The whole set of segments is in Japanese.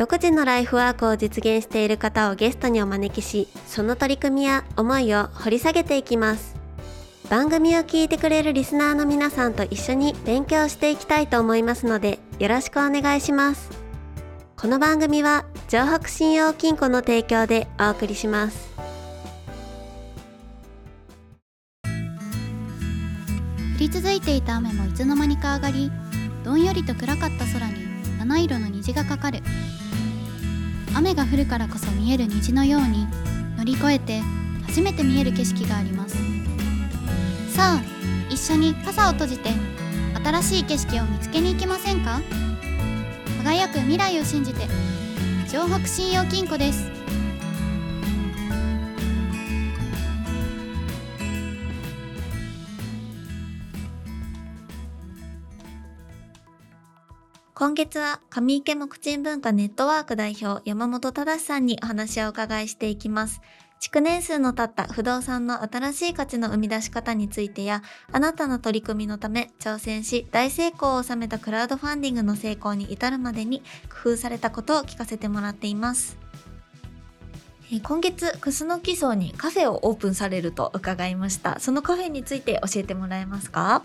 独自のライフワークを実現している方をゲストにお招きしその取り組みや思いを掘り下げていきます。番組を聞いてくれるリスナーの皆さんと一緒に勉強していきたいと思いますのでよろしくお願いします。この番組は城北信用金庫の提供でお送りします。降り続いていた雨もいつの間にか上がりどんよりと暗かった空に七色の虹がかかる。雨が降るからこそ見える虹のように乗り越えて初めて見える景色があります。さあ一緒に傘を閉じて新しい景色を見つけに行きませんか？輝く未来を信じて城北信用金庫です。今月は上池木鎮文化ネットワーク代表山本忠さんにお話をお伺いしていきます。築年数の経った不動産の新しい価値の生み出し方についてやあなたの取り組みのため挑戦し大成功を収めたクラウドファンディングの成功に至るまでに工夫されたことを聞かせてもらっています。え今月楠木荘にカフェをオープンされると伺いました。そのカフェについて教えてもらえますか？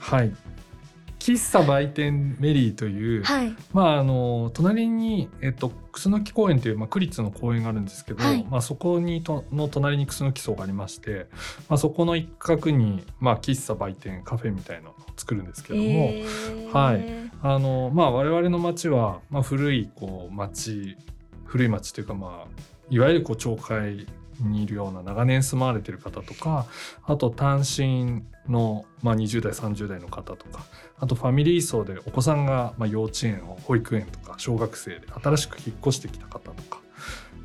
はい。喫茶売店メリーという、はい。まああの隣に、えっと、楠木公園という、まあ、区立の公園があるんですけど、はい。まあ、そこにとの隣に楠木荘がありまして、まあ、そこの一角に、まあ、喫茶売店カフェみたいなのを作るんですけども、えー。はい。あのまあ、我々の町は、まあ、古いこう町古い町というか、まあ、いわゆるこう町会にいるような長年住まわれてる方とかあと単身の、まあ、20代30代の方とかあとファミリー層でお子さんが、まあ、幼稚園を保育園とか小学生で新しく引っ越してきた方とか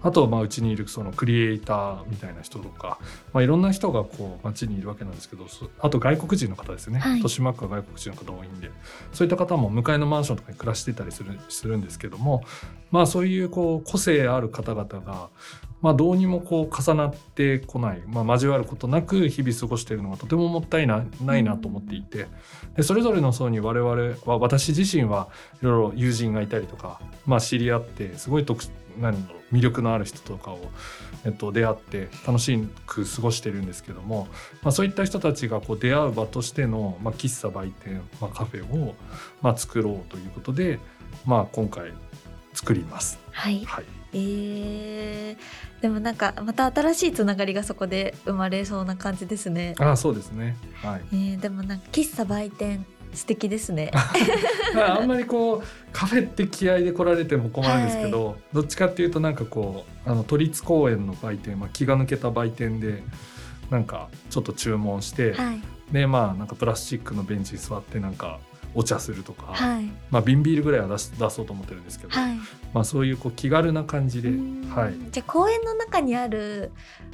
あとまあうちにいるそのクリエイターみたいな人とか、まあ、いろんな人がこう街にいるわけなんですけどそあと外国人の方ですね、はい。豊島区は外国人の方多いんでそういった方も向かいのマンションとかに暮らしてたりするするんですけどもまあそういうこう個性ある方々がまあどうにもこう重なってこない、まあ、交わることなく日々過ごしているのがとてももったいなないなと思っていて。でそれぞれの層に我々は私自身はいろいろ友人がいたりとか、まあ、知り合ってすごい特何だろう魅力のある人とかを、えっと、出会って楽しく過ごしてるんですけども、まあ、そういった人たちがこう出会う場としての、まあ、喫茶売店、まあ、カフェを、まあ、作ろうということで、まあ、今回作ります。はい。はいえー、でもなんかまた新しいつながりがそこで生まれそうな感じですね。あそうですね。はい。えー、でもなんか喫茶売店素敵ですね。まああんまりこうカフェって気合で来られても困るんですけど、どっちかっていうとなんかこうあの都立公園の売店、まあ、気が抜けた売店でなんかちょっと注文して、はいでまあなんかプラスチックのベンチに座ってなんかお茶するとか、はいまあ瓶ビールぐらいは出す出そうと思ってるんですけど、はい。まあそういうこう気軽な感じで、はい。じゃあ公園の中にある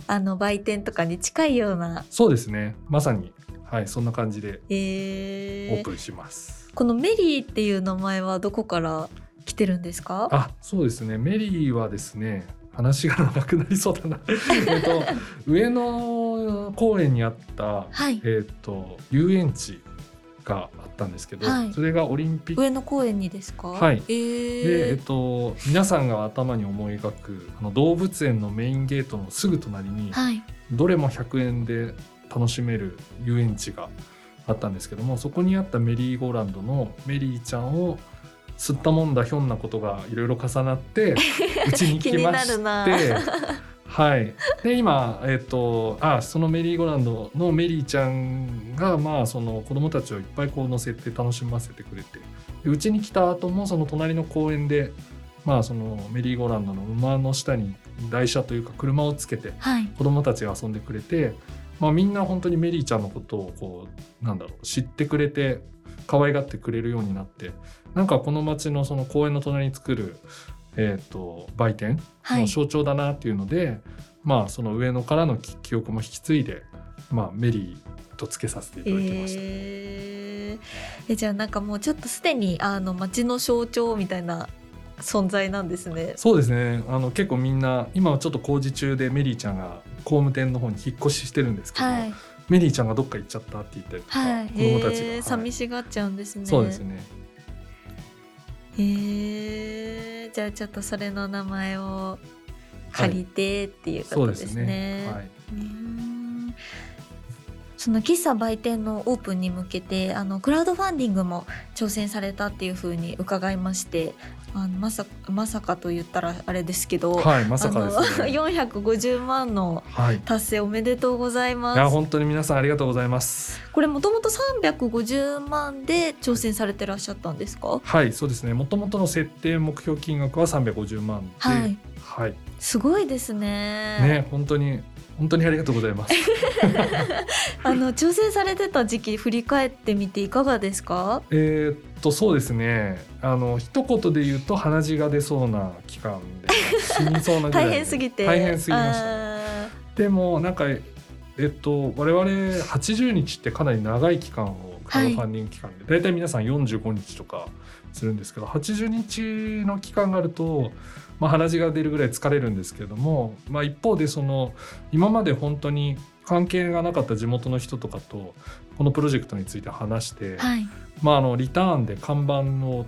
あの売店とかに近いような、そうですね。まさにはいそんな感じでえーオープンします。このメリーっていう名前はどこから来てるんですか？あそうですねメリーはですね話が長くなりそうだな えっと上野公園にあった、はいえっと遊園地があったんですけど、はい。それがオリンピック。上野公園にですか？はい。えー、で、えっと、皆さんが頭に思い描くあの動物園のメインゲートのすぐ隣に、はい。どれも100円で楽しめる遊園地があったんですけどもそこにあったメリーゴーランドのメリーちゃんを吸ったもんだひょんなことがいろいろ重なって うちに来まし気になてる。はい、で今、えっとあそのメリーゴーランドのメリーちゃんが、まあ、その子供たちをいっぱいこう乗せて楽しませてくれてでうちに来た後もその隣の公園で、まあ、そのメリーゴーランドの馬の下に台車というか車をつけてはい。子供たちが遊んでくれて、まあ、みんな本当にメリーちゃんのことをこうなんだろう知ってくれて可愛がってくれるようになってなんかこの町のその公園の隣に作る、えー、と売店はい。の象徴だなっていうので、まあその上野からの記記憶も引き継いで、まあ、メリーとつけさせていただきました。えー。えじゃあなんかもうちょっとすでにあの街の象徴みたいな存在なんですね。そうですね。あの結構みんな今はちょっと工事中でメリーちゃんが工務店の方に引っ越ししてるんですけど、はい、メリーちゃんがどっか行っちゃったって言ったりとか、はい、子供たちが、えー。はい。寂しがっちゃうんですね。そうですね。えーじゃあちょっとそれの名前を借りてっていうことでそうですすね。ね。はい、その喫茶売店のオープンに向けてあのクラウドファンディングも挑戦されたっていうふうに伺いましてあのまさまさかと言ったらあれですけど、はい、まさかですあのね。450万のはい。い達成おめでとうございまやす。本当に皆さんありがとうございます。これもともと350万で挑戦されてらっしゃったんですか？はい、そうですね。もともとの設定目標金額は350万で、はいはい、すごいですね。ね、本当に本当にありがとうございます。あの挑戦されてた時期振り返ってみていかがですか？えーっとそうですね。あの一言で言うと鼻血が出そうな期間で死にそうなぐらい 大変すぎて大変すぎましたでもなんかえっと我々80日ってかなり長い期間をクラウドファンディング期間で、大体皆さん45日とかするんですけど80日の期間があると、まあ、鼻血が出るぐらい疲れるんですけども、まあ、一方でその今まで本当に関係がなかった地元の人とかとこのプロジェクトについて話して、ーはい。まあ、あのリターンで看板の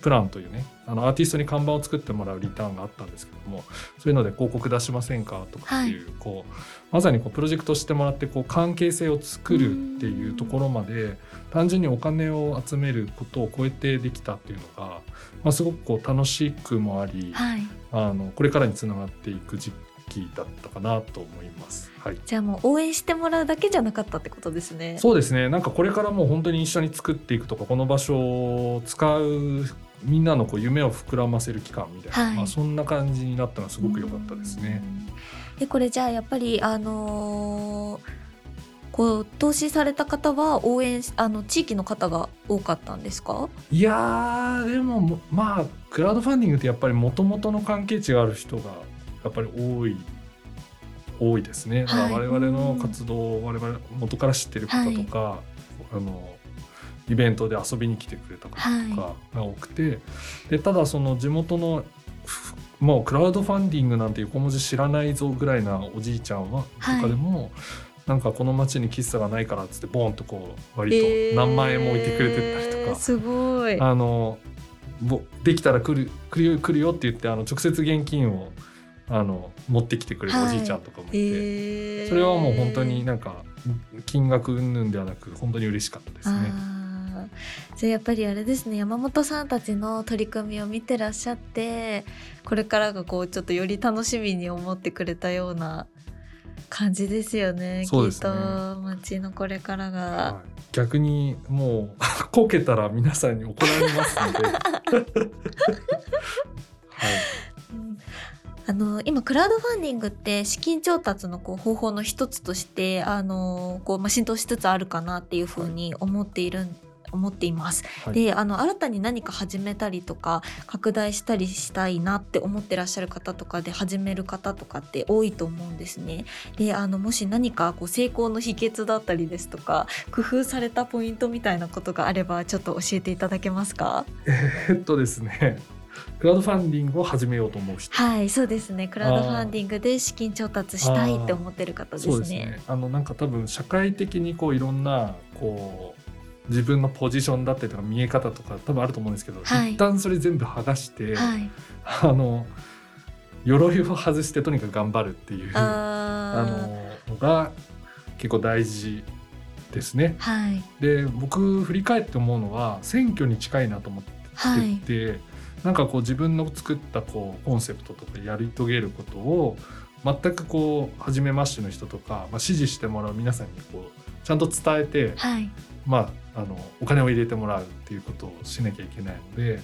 プランというねあのアーティストに看板を作ってもらうリターンがあったんですけどもそういうので広告出しませんかとかっていう,、こうまさにこうプロジェクトしてもらってこう関係性を作るっていうところまで単純にお金を集めることを超えてできたっていうのが、まあ、すごくこう楽しくもあり、はい。あのこれからにつながっていく時期だったかなと思います。はいじゃあもう応援してもらうだけじゃなかったってことですね。そうですねなんかこれからもう本当に一緒に作っていくとかこの場所を使うみんなのこう夢を膨らませる期間みたいな、はいまあ、そんな感じになったのはすごく良かったですね。うん。でこれじゃあやっぱりあのーこう投資された方は応援しあの地域の方が多かったんですか？いやーでももまあクラウドファンディングってやっぱりもともとの関係値がある人がやっぱり多い多いですね。はい我々の活動を我々元から知ってる方とか、あのイベントで遊びに来てくれた方とかが多くて、でただその地元のふもうクラウドファンディングなんて横文字知らないぞぐらいなおじいちゃんは、はい。とかでもなんかこの町に喫茶がないからっつってボンとこう割と何万円も置いてくれてたりとか、えーすごい。あのぼできたら来る来るよ来るよって言ってあの直接現金をあの持ってきてくれるおじいちゃんとかもいて、えー。それはもう本当になんか金額云々ではなく本当に嬉しかったですね。じゃあやっぱりあれですね山本さんたちの取り組みを見てらっしゃってこれからがこうちょっとより楽しみに思ってくれたような感じですよねね。きっと街のこれからが。はい。逆にもう こけたら皆さんに怒られますので、はい、うん。あの今クラウドファンディングって資金調達のこう方法の一つとしてあのこう、まあ、浸透しつつあるかなっていうふうに思っているん思っています。はいであの新たに何か始めたりとか拡大したりしたいなって思ってらっしゃる方とかで始める方とかって多いと思うんですね。であのもし何かこう成功の秘訣だったりですとか工夫されたポイントみたいなことがあればちょっと教えていただけますか？えっとですねクラウドファンディングを始めようと思う人はいそうですねクラウドファンディングで資金調達したいって思ってる方ですね。そうですねあのなんか多分社会的にこういろんなこう自分のポジションだったりとか見え方とか多分あると思うんですけど、はい。一旦それ全部剥がして、はい、あの鎧を外してとにかく頑張るっていうあののが結構大事ですね。はい。で僕振り返って思うのは選挙に近いなと思ってはい。て、なんかこう自分の作ったこうコンセプトとかやり遂げることを全くこう初めましての人とか、まあ、支持してもらう皆さんにこうちゃんと伝えて、はい。まあ、あのお金を入れてもらうっていうことをしなきゃいけないので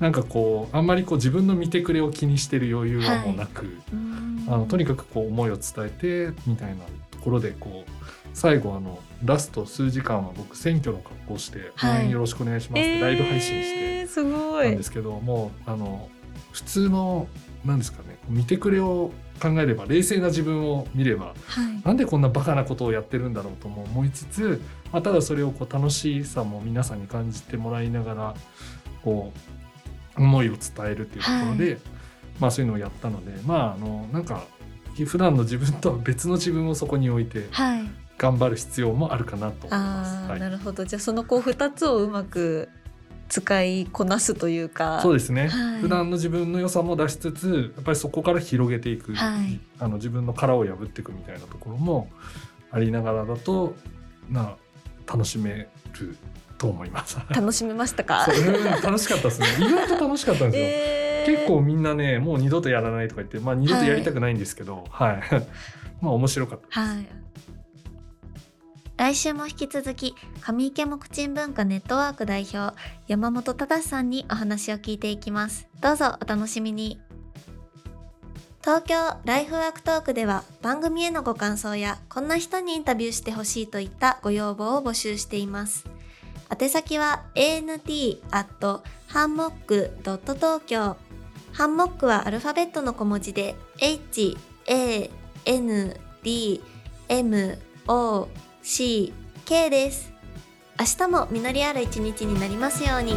なんかこうあんまりこう自分の見てくれを気にしてる余裕はもうなく、うーんあのとにかくこう思いを伝えてみたいなところでこう最後あのラスト数時間は僕選挙の格好をして「はい。応援よろしくお願いします」ってライブ配信してえーすごい。たんですけど、もうあの普通のなんですかね見てくれを考えれば冷静な自分を見ればはい。なんでこんなバカなことをやってるんだろうとも思いつつ、まあ、ただそれをこう楽しさも皆さんに感じてもらいながらこう思いを伝えるっていうところで、まあそういうのをやったのでまああのなんか普段の自分とは別の自分をそこに置いてはい頑張る必要もあるかなと思います。あー、はい。なるほど。じゃあそのこう2つをうまく使いこなすというか。そうですね、はい。普段の自分の良さも出しつつやっぱりそこから広げていく、はい。あの自分の殻を破っていくみたいなところもありながらだとな楽しめると思います。楽しめましたか？楽しかったですね。意外と楽しかったんですよ。えー。結構みんなねもう二度とやらないとか言ってまあ二度とやりたくないんですけどはい、まあ面白かったはい来週も引き続き上池木鎮文化ネットワーク代表山本忠さんにお話を聞いていきます。どうぞお楽しみに。東京ライフワークトークでは番組へのご感想やこんな人にインタビューしてほしいといったご要望を募集しています。宛先は ant hanmock.tokyo ハンモックはアルファベットの小文字で h a n d m o c k です。明日も実りある一日になりますように。